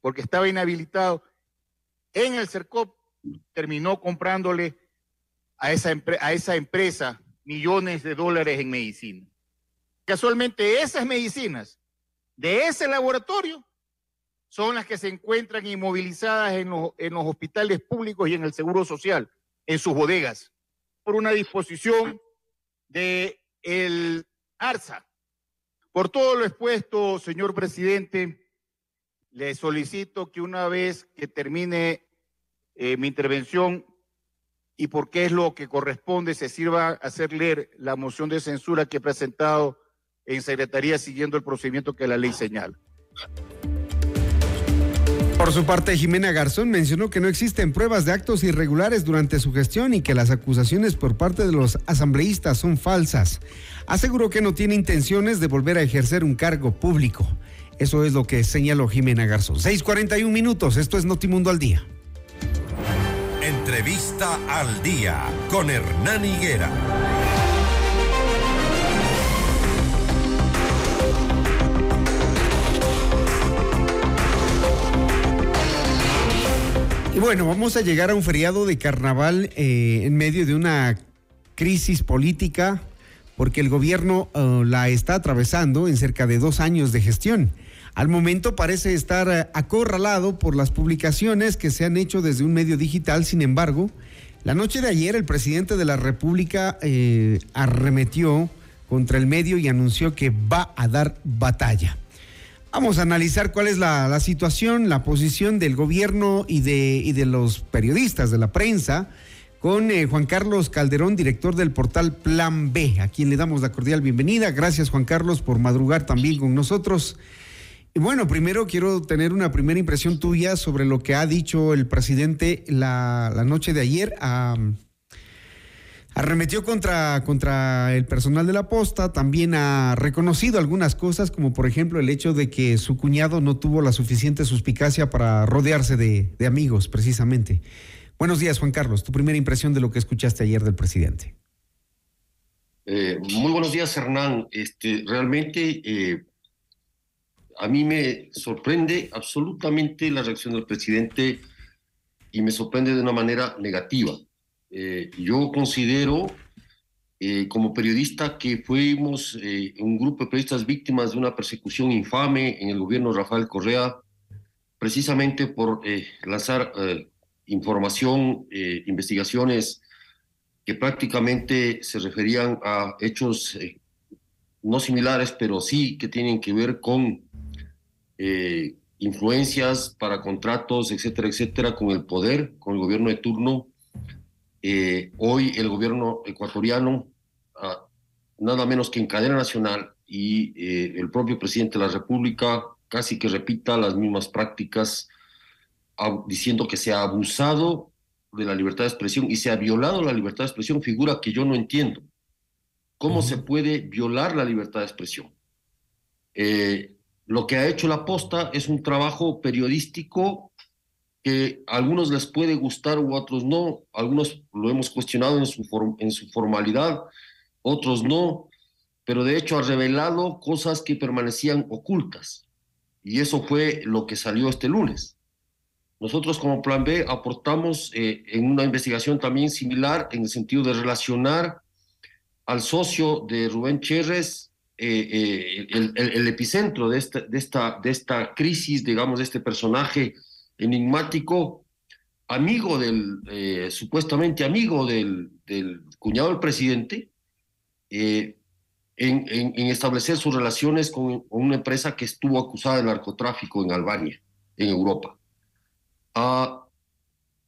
porque estaba inhabilitado en el CERCOP, terminó comprándole a esa, a esa empresa millones de dólares en medicina. Casualmente esas medicinas de ese laboratorio son las que se encuentran inmovilizadas en los, en los hospitales públicos y en el Seguro Social, en sus bodegas, por una disposición de el ARSA, por todo lo expuesto, señor presidente, le solicito que una vez que termine eh, mi intervención y porque es lo que corresponde, se sirva hacer leer la moción de censura que he presentado en Secretaría siguiendo el procedimiento que la ley señala. Por su parte, Jimena Garzón mencionó que no existen pruebas de actos irregulares durante su gestión y que las acusaciones por parte de los asambleístas son falsas. Aseguró que no tiene intenciones de volver a ejercer un cargo público. Eso es lo que señaló Jimena Garzón. 6:41 minutos, esto es Notimundo al Día. Entrevista al Día con Hernán Higuera. Y bueno, vamos a llegar a un feriado de carnaval eh, en medio de una crisis política, porque el gobierno eh, la está atravesando en cerca de dos años de gestión. Al momento parece estar eh, acorralado por las publicaciones que se han hecho desde un medio digital, sin embargo, la noche de ayer el presidente de la República arremetió contra el medio y anunció que va a dar batalla. Vamos a analizar cuál es la, situación, la posición del gobierno y de, de los periodistas, de la prensa, con eh, Juan Carlos Calderón, director del portal Plan B, a quien le damos la cordial bienvenida. Gracias Juan Carlos por madrugar también con nosotros. Y bueno, primero quiero tener una primera impresión tuya sobre lo que ha dicho el presidente la, la noche de ayer a, Arremetió contra, contra el personal de la posta, también ha reconocido algunas cosas, como por ejemplo el hecho de que su cuñado no tuvo la suficiente suspicacia para rodearse de, amigos, precisamente. Buenos días, Juan Carlos. Tu primera impresión de lo que escuchaste ayer del presidente. Eh, muy buenos días, Hernán. Este, realmente eh, a mí me sorprende absolutamente la reacción del presidente y me sorprende de una manera negativa. Eh, yo considero eh, como periodista que fuimos eh, un grupo de periodistas víctimas de una persecución infame en el gobierno de Rafael Correa, precisamente por lanzar información, investigaciones que prácticamente se referían a hechos no similares, pero sí que tienen que ver con influencias para contratos, etcétera, etcétera, con el poder, con el gobierno de turno eh, hoy el gobierno ecuatoriano, ah, nada menos que en cadena nacional, y eh, el propio presidente de la República casi que repita las mismas prácticas, diciendo que se ha abusado de la libertad de expresión y se ha violado la libertad de expresión, figura que yo no entiendo. ¿Cómo se puede violar la libertad de expresión? Eh, lo que ha hecho la posta es un trabajo periodístico que a algunos les puede gustar u otros no, algunos lo hemos cuestionado en su, en su formalidad, otros no, pero de hecho ha revelado cosas que permanecían ocultas. Y eso fue lo que salió este lunes. Nosotros como Plan B aportamos eh, en una investigación también similar en el sentido de relacionar al socio de Rubén Cherres, eh, eh, el, el, epicentro de esta, de, esta, de esta crisis, digamos, de este personaje enigmático amigo del, eh, supuestamente amigo del, cuñado del presidente, eh, en, establecer sus relaciones con, una empresa que estuvo acusada de narcotráfico en Albania, en Europa. Uh,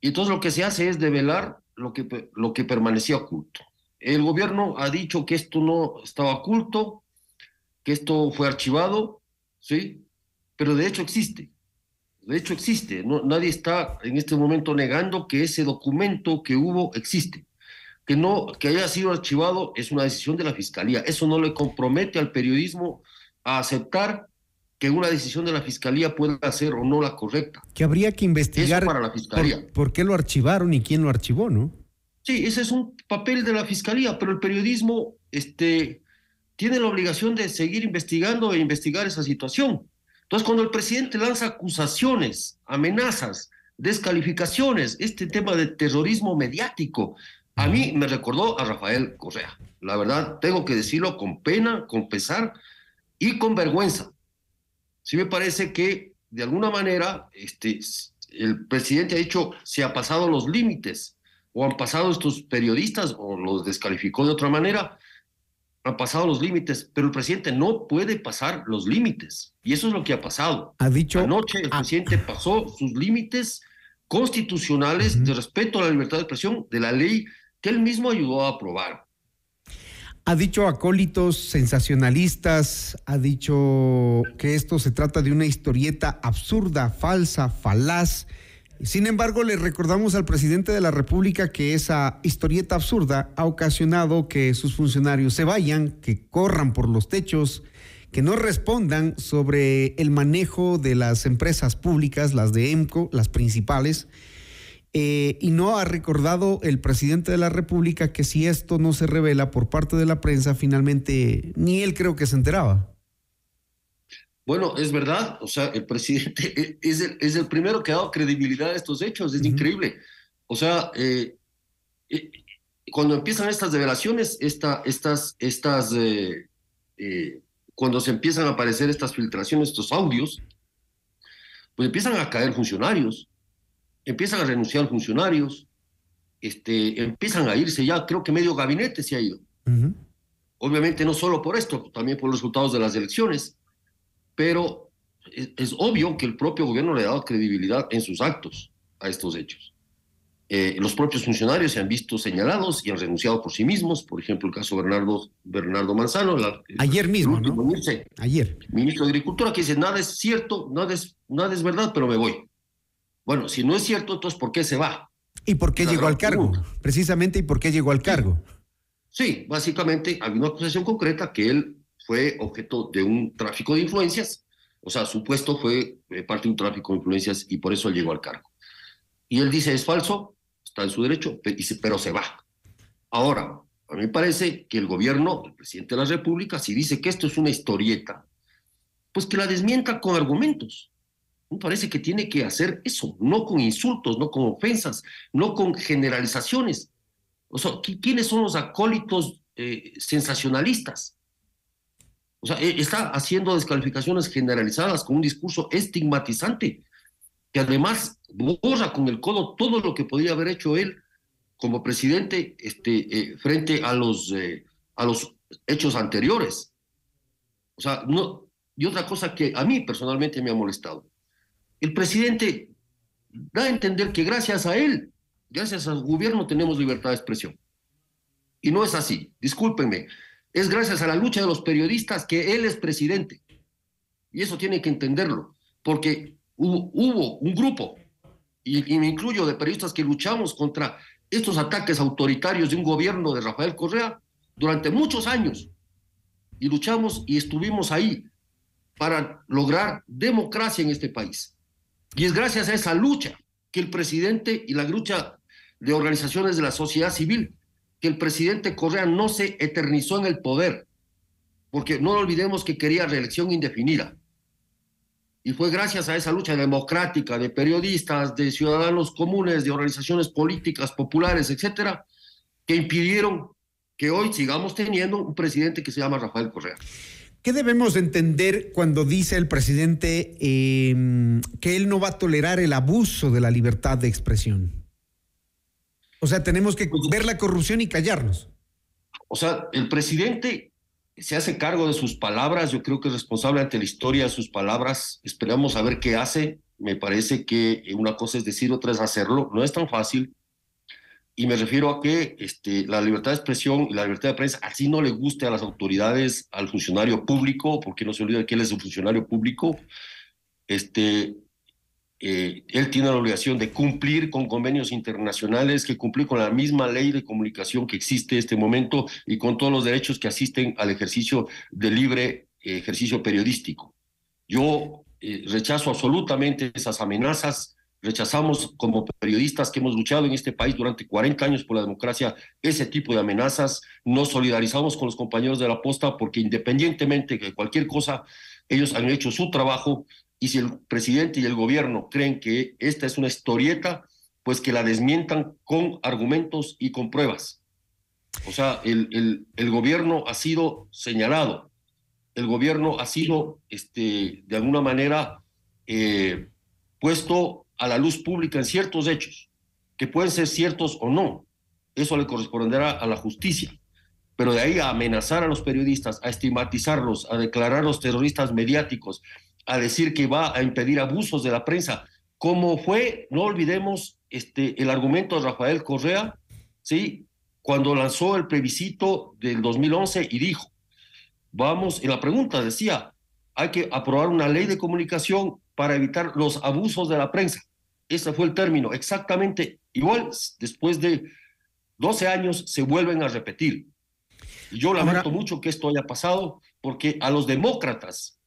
y entonces lo que se hace es develar lo que, lo que permanecía oculto. El gobierno ha dicho que esto no estaba oculto, que esto fue archivado, ¿sí? Pero de hecho existe. De hecho existe. No, nadie está en este momento negando que ese documento que hubo existe. Que no, que haya sido archivado es una decisión de la fiscalía. Eso no le compromete al periodismo a aceptar que una decisión de la fiscalía pueda ser o no la correcta. Que habría que investigar para la fiscalía. Por, qué lo archivaron y quién lo archivó, ¿no? Sí, ese es un papel de la fiscalía, pero el periodismo este, tiene la obligación de seguir investigando e investigar esa situación. Entonces, cuando el presidente lanza acusaciones, amenazas, descalificaciones, este tema de terrorismo mediático, a mí me recordó a Rafael Correa. La verdad, tengo que decirlo con pena, con pesar y con vergüenza. Sí me parece que de alguna manera este, el presidente ha dicho se ha pasado los límites o han pasado estos periodistas o los descalificó de otra manera, han pasado los límites, pero el presidente no puede pasar los límites y eso es lo que ha pasado. Ha dicho anoche el presidente pasó sus límites constitucionales de respeto a la libertad de expresión de la ley que él mismo ayudó a aprobar ha dicho acólitos sensacionalistas, ha dicho que esto se trata de una historieta absurda, falsa, falaz. Sin embargo, le recordamos al presidente de la República que esa historieta absurda ha ocasionado que sus funcionarios se vayan, que corran por los techos, que no respondan sobre el manejo de las empresas públicas, las de EMCO, las principales, eh, y no ha recordado el presidente de la República que si esto no se revela por parte de la prensa, finalmente ni él creo que se enteraba. Bueno, es verdad, o sea, el presidente es el, es el primero que ha dado credibilidad a estos hechos, es increíble. O sea, eh, eh, cuando empiezan estas revelaciones, esta, estas, estas, cuando se empiezan a aparecer estas filtraciones, estos audios, pues empiezan a caer funcionarios, empiezan a renunciar funcionarios, este, empiezan a irse ya, creo que medio gabinete se ha ido. Obviamente no solo por esto, también por los resultados de las elecciones, pero es, obvio que el propio gobierno le ha dado credibilidad en sus actos a estos hechos. Eh, los propios funcionarios se han visto señalados y han renunciado por sí mismos, por ejemplo el caso Bernardo, Bernardo Manzano. Ayer mismo, ¿no? Ayer. Ministro de Agricultura que dice, nada es cierto, nada es, nada es verdad, pero me voy. Bueno, si no es cierto, entonces ¿por qué se va? ¿Y por qué llegó al cargo? Precisamente, ¿y por qué llegó al cargo? Sí, básicamente hay una acusación concreta que él fue objeto de un tráfico de influencias, o sea, su puesto fue eh, parte de un tráfico de influencias y por eso llegó al cargo. Y él dice, es falso, está en su derecho, pero se va. Ahora, a mí me parece que el gobierno, el presidente de la República, si dice que esto es una historieta, pues que la desmienta con argumentos. Me parece que tiene que hacer eso, no con insultos, no con ofensas, no con generalizaciones. O sea, ¿quiénes son los acólitos eh, sensacionalistas? O sea, e, está haciendo descalificaciones generalizadas con un discurso estigmatizante, que además borra con el codo todo lo que podría haber hecho él como presidente este, eh, frente a los, eh, a los hechos anteriores. O sea, no, y otra cosa que a mí personalmente me ha molestado el presidente da a entender que gracias a él, gracias al gobierno tenemos libertad de expresión. Y no es así, discúlpenme, es gracias a la lucha de los periodistas que él es presidente. Y eso tiene que entenderlo, porque hubo, un grupo, y, y me incluyo de periodistas que luchamos contra estos ataques autoritarios de un gobierno de Rafael Correa durante muchos años. Y luchamos y estuvimos ahí para lograr democracia en este país. Y es gracias a esa lucha que el presidente y la lucha de organizaciones de la sociedad civil, que el presidente Correa no se eternizó en el poder, porque no olvidemos que quería reelección indefinida. Y fue gracias a esa lucha democrática de periodistas, de ciudadanos comunes, de organizaciones políticas, populares, etcétera, que impidieron que hoy sigamos teniendo un presidente que se llama Rafael Correa. ¿Qué debemos entender cuando dice el presidente eh, que él no va a tolerar el abuso de la libertad de expresión? O sea, tenemos que ver la corrupción y callarnos. O sea, el presidente se hace cargo de sus palabras, yo creo que es responsable ante la historia de sus palabras, esperamos a ver qué hace, me parece que una cosa es decir, otra es hacerlo, no es tan fácil, y me refiero a que este, la libertad de expresión y la libertad de prensa así no le guste a las autoridades, al funcionario público, porque no se olvide que él es un funcionario público, este, eh, él tiene la obligación de cumplir con convenios internacionales, que cumplir con la misma ley de comunicación que existe en este momento y con todos los derechos que asisten al ejercicio de libre eh, ejercicio periodístico. Yo eh, rechazo absolutamente esas amenazas Rechazamos como periodistas que hemos luchado en este país durante 40 años por la democracia ese tipo de amenazas. Nos solidarizamos con los compañeros de la posta porque independientemente de cualquier cosa, ellos han hecho su trabajo y si el presidente y el gobierno creen que esta es una historieta, pues que la desmientan con argumentos y con pruebas. O sea, el, el, gobierno ha sido señalado, el gobierno ha sido, este, de alguna manera, eh, puesto a la luz pública en ciertos hechos, que pueden ser ciertos o no. Eso le corresponderá a la justicia. Pero de ahí a amenazar a los periodistas, a estigmatizarlos, a declararlos terroristas mediáticos, a decir que va a impedir abusos de la prensa, como fue, no olvidemos este, el argumento de Rafael Correa, ¿sí? cuando lanzó el plebiscito del 2011 y dijo, vamos, en la pregunta decía, hay que aprobar una ley de comunicación para evitar los abusos de la prensa. Ese fue el término, exactamente igual, después de 12 años se vuelven a repetir. Y yo lamento mucho que esto haya pasado, porque a los demócratas,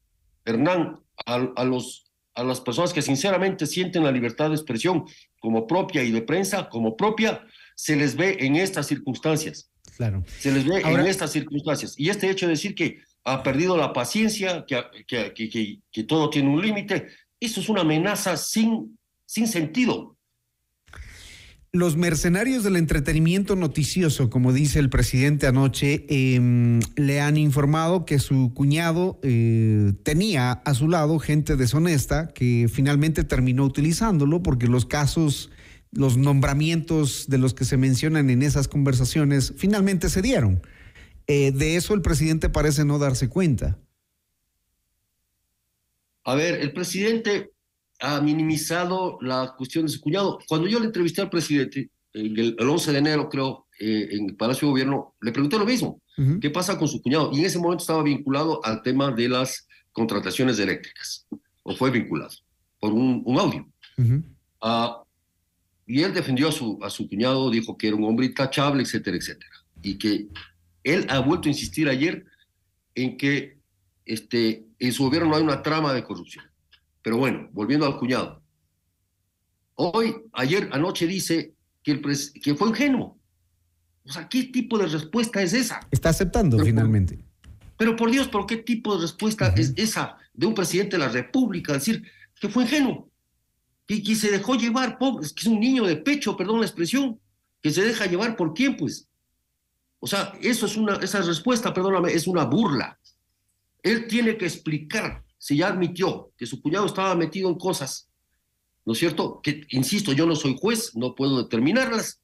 Hernán, a, los, a las personas que sinceramente sienten la libertad de expresión como propia y de prensa como propia, se les ve en estas circunstancias. Claro. Se les ve en estas circunstancias. Y este hecho de decir que ha perdido la paciencia, que, que, que, que todo tiene un límite, eso es una amenaza sin sin sentido. Los mercenarios del entretenimiento noticioso, como dice el presidente anoche, em, le han informado que su cuñado eh, tenía a su lado gente deshonesta que finalmente terminó utilizándolo porque los casos, los nombramientos de los que se mencionan en esas conversaciones finalmente se dieron. Eh, de eso el presidente parece no darse cuenta. A ver, el presidente ha minimizado la cuestión de su cuñado. Cuando yo le entrevisté al presidente, el, 11 de enero, creo, eh, en el Palacio de Gobierno, le pregunté lo mismo. ¿Qué pasa con su cuñado? Y en ese momento estaba vinculado al tema de las contrataciones eléctricas, o fue vinculado por un, audio. Ah, y él defendió a su, a su cuñado, dijo que era un hombre intachable, etcétera, etcétera. Y que él ha vuelto a insistir ayer en que este, en su gobierno no hay una trama de corrupción. Pero bueno, volviendo al cuñado. Hoy, ayer, anoche dice que, el que fue ingenuo. O sea, ¿qué tipo de respuesta es esa? Está aceptando finalmente. pero por Dios, ¿pero qué tipo de respuesta es esa de un presidente de la República? Decir que fue ingenuo, que, que se dejó llevar, pobre, es que es un niño de pecho, perdón la expresión, que se deja llevar por quién, pues. O sea, eso es una, esa respuesta, perdóname, es una burla. Él tiene que explicar si ya admitió que su cuñado estaba metido en cosas, ¿no es cierto? Que, insisto, yo no soy juez, no puedo determinarlas,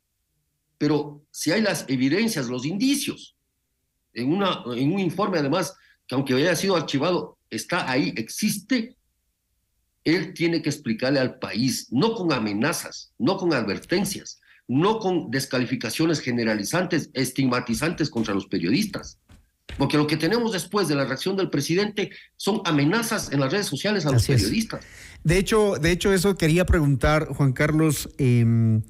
pero si hay las evidencias, los indicios, en, una, en un informe además, que aunque haya sido archivado, está ahí, existe, él tiene que explicarle al país, no con amenazas, no con advertencias, no con descalificaciones generalizantes, estigmatizantes contra los periodistas. Porque lo que tenemos después de la reacción del presidente son amenazas en las redes sociales a los periodistas. De hecho, de hecho, eso quería preguntar, Juan Carlos. Em,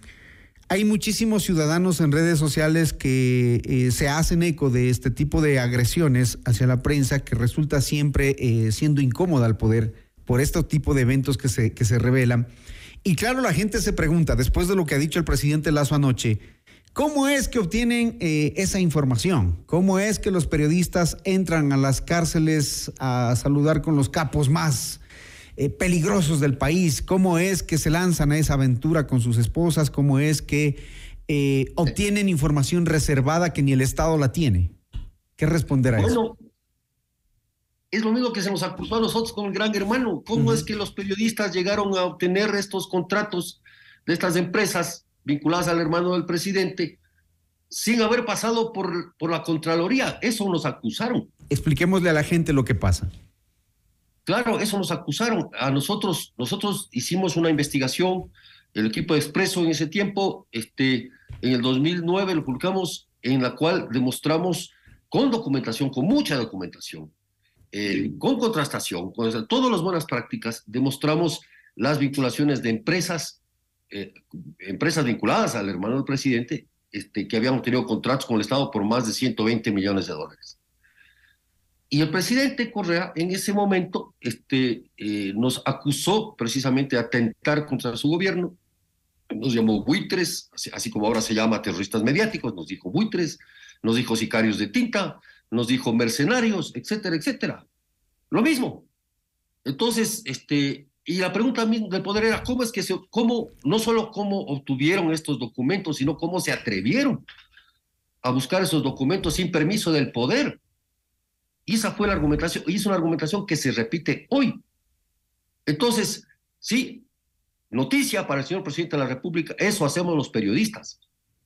hay muchísimos ciudadanos en redes sociales que eh, se hacen eco de este tipo de agresiones hacia la prensa que resulta siempre eh, siendo incómoda al poder por este tipo de eventos que se, que se revelan. Y claro, la gente se pregunta, después de lo que ha dicho el presidente Lazo anoche, ¿Cómo es que obtienen eh, esa información? ¿Cómo es que los periodistas entran a las cárceles a saludar con los capos más eh, peligrosos del país? ¿Cómo es que se lanzan a esa aventura con sus esposas? ¿Cómo es que eh, obtienen información reservada que ni el Estado la tiene? ¿Qué responder a eso? es lo mismo que se nos acusó a nosotros con el gran hermano. ¿Cómo es que los periodistas llegaron a obtener estos contratos de estas empresas vinculadas al hermano del presidente sin haber pasado por, por la Contraloría? Eso nos acusaron. Expliquémosle a la gente lo que pasa. Claro, eso nos acusaron. A nosotros, nosotros hicimos una investigación, el equipo de Expreso en ese tiempo, este, en el 2009 lo publicamos, en la cual demostramos con documentación, con mucha documentación, eh, con contrastación, con todas las buenas prácticas, demostramos las vinculaciones de empresas, eh, empresas vinculadas al hermano del presidente, este, que habían tenido contratos con el Estado por más de 120 millones de dólares. Y el presidente Correa en ese momento este, eh, nos acusó precisamente de atentar contra su gobierno, nos llamó buitres, así, así, como ahora se llama terroristas mediáticos, nos dijo buitres, nos dijo sicarios de tinta, nos dijo mercenarios, etcétera, etcétera. Lo mismo. Entonces, este, y la pregunta del poder era cómo es que se, cómo, no solo cómo obtuvieron estos documentos, sino cómo se atrevieron a buscar esos documentos sin permiso del poder. Y esa fue la argumentación, y es una argumentación que se repite hoy. Entonces, sí, noticia para el señor presidente de la República, eso hacemos los periodistas.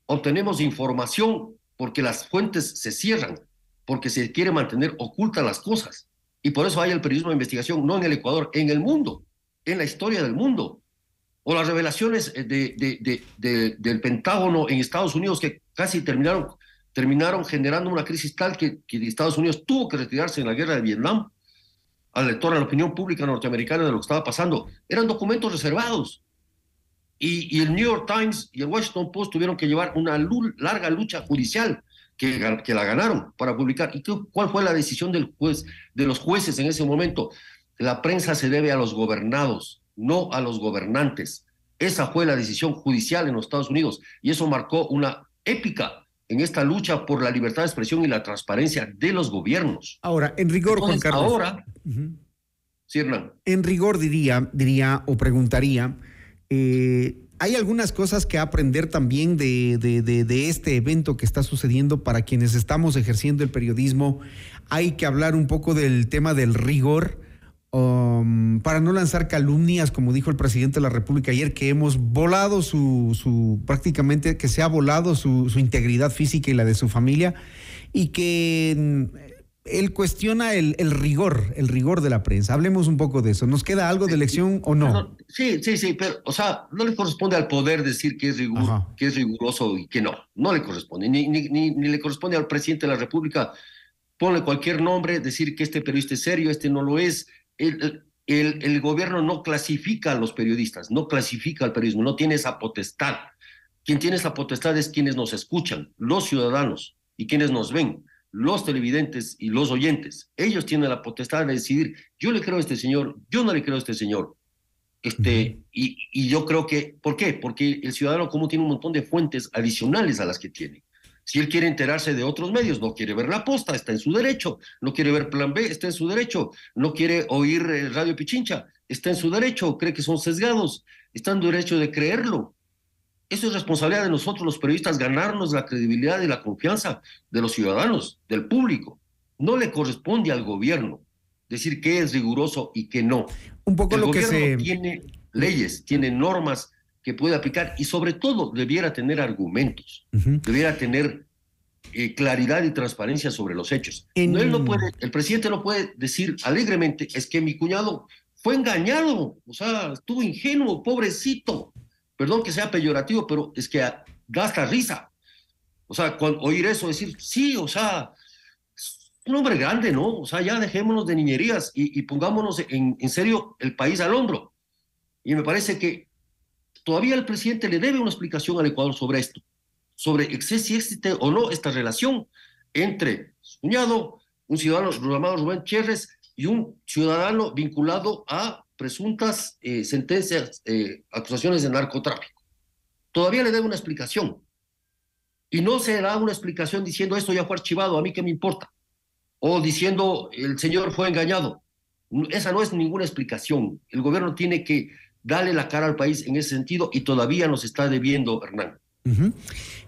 Obtenemos información porque las fuentes se cierran, porque se quiere mantener ocultas las cosas. Y por eso hay el periodismo de investigación, no en el Ecuador, en el mundo, en la historia del mundo. O las revelaciones de, del Pentágono en Estados Unidos que casi terminaron, generando una crisis tal que, que Estados Unidos tuvo que retirarse en la guerra de Vietnam al lector, a la opinión pública norteamericana de lo que estaba pasando. Eran documentos reservados. Y, el New York Times y el Washington Post tuvieron que llevar una larga lucha judicial que, que la ganaron para publicar. ¿Y qué, cuál fue la decisión del juez, de los jueces en ese momento? La prensa se debe a los gobernados, no a los gobernantes. Esa fue la decisión judicial en los Estados Unidos y eso marcó una épica en esta lucha por la libertad de expresión y la transparencia de los gobiernos. Ahora, en rigor, Entonces, Juan Carlos. Ahora, uh -huh. sí, Hernán. En rigor diría, diría o preguntaría, eh, hay algunas cosas que aprender también de, de, de, de, este evento que está sucediendo para quienes estamos ejerciendo el periodismo. Hay que hablar un poco del tema del rigor. Um, para no lanzar calumnias, como dijo el presidente de la República ayer, que hemos volado su, su prácticamente que se ha volado su, su, integridad física y la de su familia, y que mm, él cuestiona el, el, rigor, el rigor de la prensa. Hablemos un poco de eso. ¿Nos queda algo de lección o no? Sí, sí, sí, pero, o sea, no le corresponde al poder decir que es, rigur, que es riguroso y que no. No le corresponde, ni, ni, ni, ni le corresponde al presidente de la República ponle cualquier nombre, decir que este periodista es serio, este no lo es, el, el, el, gobierno no clasifica a los periodistas, no clasifica al periodismo, no tiene esa potestad. Quien tiene esa potestad es quienes nos escuchan, los ciudadanos y quienes nos ven, los televidentes y los oyentes. Ellos tienen la potestad de decidir, yo le creo a este señor, yo no le creo a este señor. Este, y, y yo creo que, ¿por qué? Porque el ciudadano como tiene un montón de fuentes adicionales a las que tiene. Si él quiere enterarse de otros medios, no quiere ver la posta, está en su derecho. No quiere ver Plan B, está en su derecho. No quiere oír eh, Radio Pichincha, está en su derecho. Cree que son sesgados, está en su derecho de creerlo. Eso es responsabilidad de nosotros los periodistas, ganarnos la credibilidad y la confianza de los ciudadanos, del público. No le corresponde al gobierno decir qué es riguroso y qué no. Un poco El lo que gobierno se... tiene leyes, tiene normas que puede aplicar y sobre todo debiera tener argumentos, uh -huh. debiera tener eh, claridad y transparencia sobre los hechos. En... No, él no puede, el presidente no puede decir alegremente, es que mi cuñado fue engañado, o sea, estuvo ingenuo, pobrecito. Perdón que sea peyorativo, pero es que da hasta risa. O sea, cuando, oír eso, decir, sí, o sea, es un hombre grande, ¿no? O sea, ya dejémonos de niñerías y, y pongámonos en, en serio el país al hombro. Y me parece que todavía el presidente le debe una explicación al Ecuador sobre esto, sobre si existe o no esta relación entre su cuñado, un ciudadano llamado Rubén Cherres y un ciudadano vinculado a presuntas eh, sentencias, eh, acusaciones de narcotráfico. Todavía le debe una explicación. Y no se da una explicación diciendo esto ya fue archivado, a mí qué me importa. O diciendo el señor fue engañado. Esa no es ninguna explicación. El gobierno tiene que darle la cara al país en ese sentido y todavía nos está debiendo, Hernán.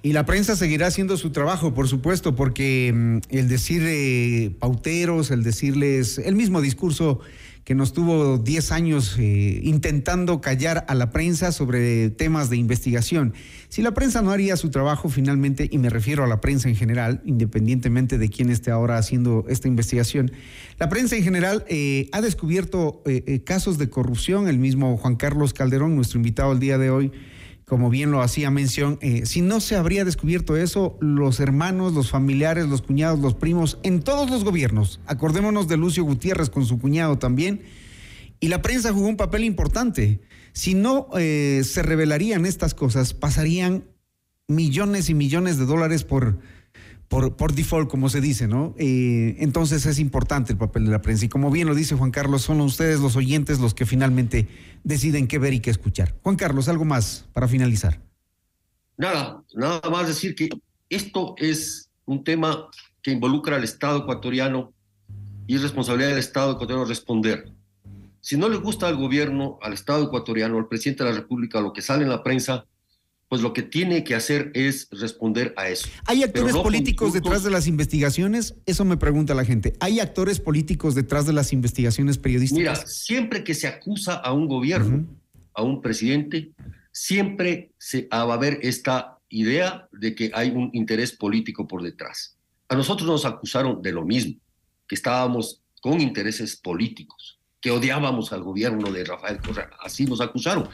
Y la prensa seguirá haciendo su trabajo, por supuesto, porque mm, el decir eh, pauteros, el decirles el mismo discurso que nos tuvo 10 años eh, intentando callar a la prensa sobre temas de investigación. Si la prensa no haría su trabajo finalmente, y me refiero a la prensa en general, independientemente de quién esté ahora haciendo esta investigación, la prensa en general eh, ha descubierto casos de corrupción. El mismo Juan Carlos Calderón, nuestro invitado el día de hoy, como bien lo hacía mención, eh, si no se habría descubierto eso, los hermanos, los familiares, los cuñados, los primos, en todos los gobiernos, acordémonos de Lucio Gutiérrez con su cuñado también, y la prensa jugó un papel importante. Si no eh, se revelarían estas cosas, pasarían millones y millones de dólares por, por, default, como se dice, ¿no? Eh, entonces es importante el papel de la prensa. Y como bien lo dice Juan Carlos, son ustedes los oyentes los que finalmente deciden qué ver y qué escuchar. Juan Carlos, algo más para finalizar. Nada, nada más decir que esto es un tema que involucra al Estado ecuatoriano y es responsabilidad del Estado ecuatoriano responder. Si no le gusta al gobierno, al Estado ecuatoriano, al presidente de la República, lo que sale en la prensa, pues lo que tiene que hacer es responder a eso. ¿Hay actores políticos detrás de las investigaciones? Eso me pregunta la gente. ¿Hay actores políticos detrás de las investigaciones periodísticas? Mira, siempre que se acusa a un gobierno, a un presidente, siempre se, va a haber esta idea de que hay un interés político por detrás. A nosotros nos acusaron de lo mismo, que estábamos con intereses políticos, que odiábamos al gobierno de Rafael Correa. Así nos acusaron.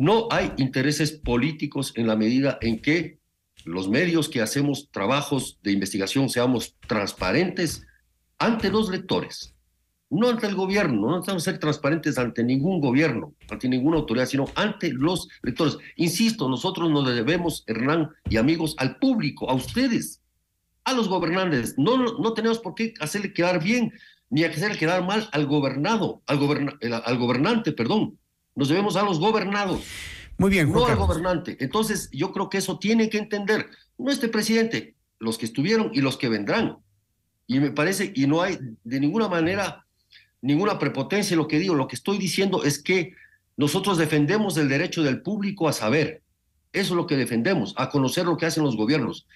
No hay intereses políticos en la medida en que los medios que hacemos trabajos de investigación seamos transparentes ante los lectores, no ante el gobierno, no necesitamos ser transparentes ante ningún gobierno, ante ninguna autoridad, sino ante los lectores. Insisto, nosotros nos debemos, Hernán y amigos, al público, a ustedes, a los gobernantes. No, no tenemos por qué hacerle quedar bien ni hacerle quedar mal al gobernado, al, al gobernante, perdón nos debemos a los gobernados. Muy bien, No al gobernante. Entonces, yo creo que eso tiene que entender, no este presidente, los que estuvieron y los que vendrán. Y me parece, y no hay de ninguna manera ninguna prepotencia en lo que digo, lo que estoy diciendo es que nosotros defendemos el derecho del público a saber. Eso es lo que defendemos, a conocer lo que hacen los gobiernos.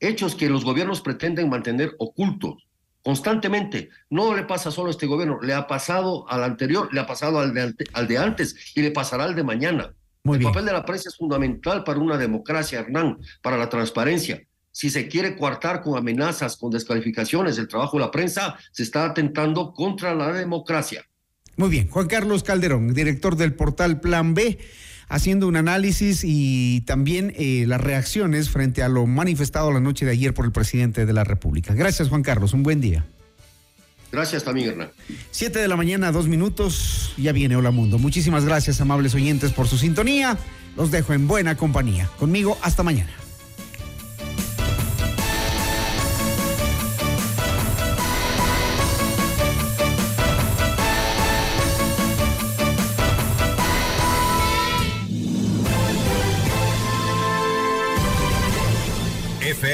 Hechos que los gobiernos pretenden mantener ocultos constantemente. No le pasa solo a este gobierno, le ha pasado al anterior, le ha pasado al de, al de antes y le pasará al de mañana. el papel de la prensa es fundamental para una democracia, Hernán, para la transparencia. Si se quiere coartar con amenazas, con descalificaciones el trabajo de la prensa, se está atentando contra la democracia. Muy bien, Juan Carlos Calderón, director del portal Plan B haciendo un análisis y también eh, las reacciones frente a lo manifestado la noche de ayer por el presidente de la República. Gracias, Juan Carlos. Un buen día. Gracias también, Hernán. Siete de la mañana, dos minutos. Ya viene Hola Mundo. Muchísimas gracias, amables oyentes, por su sintonía. Los dejo en buena compañía. Conmigo, hasta mañana.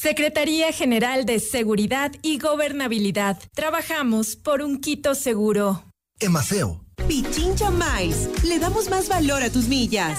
Secretaría General de Seguridad y Gobernabilidad. Trabajamos por un Quito seguro. Emaceo. Pichincha Mais. Le damos más valor a tus millas.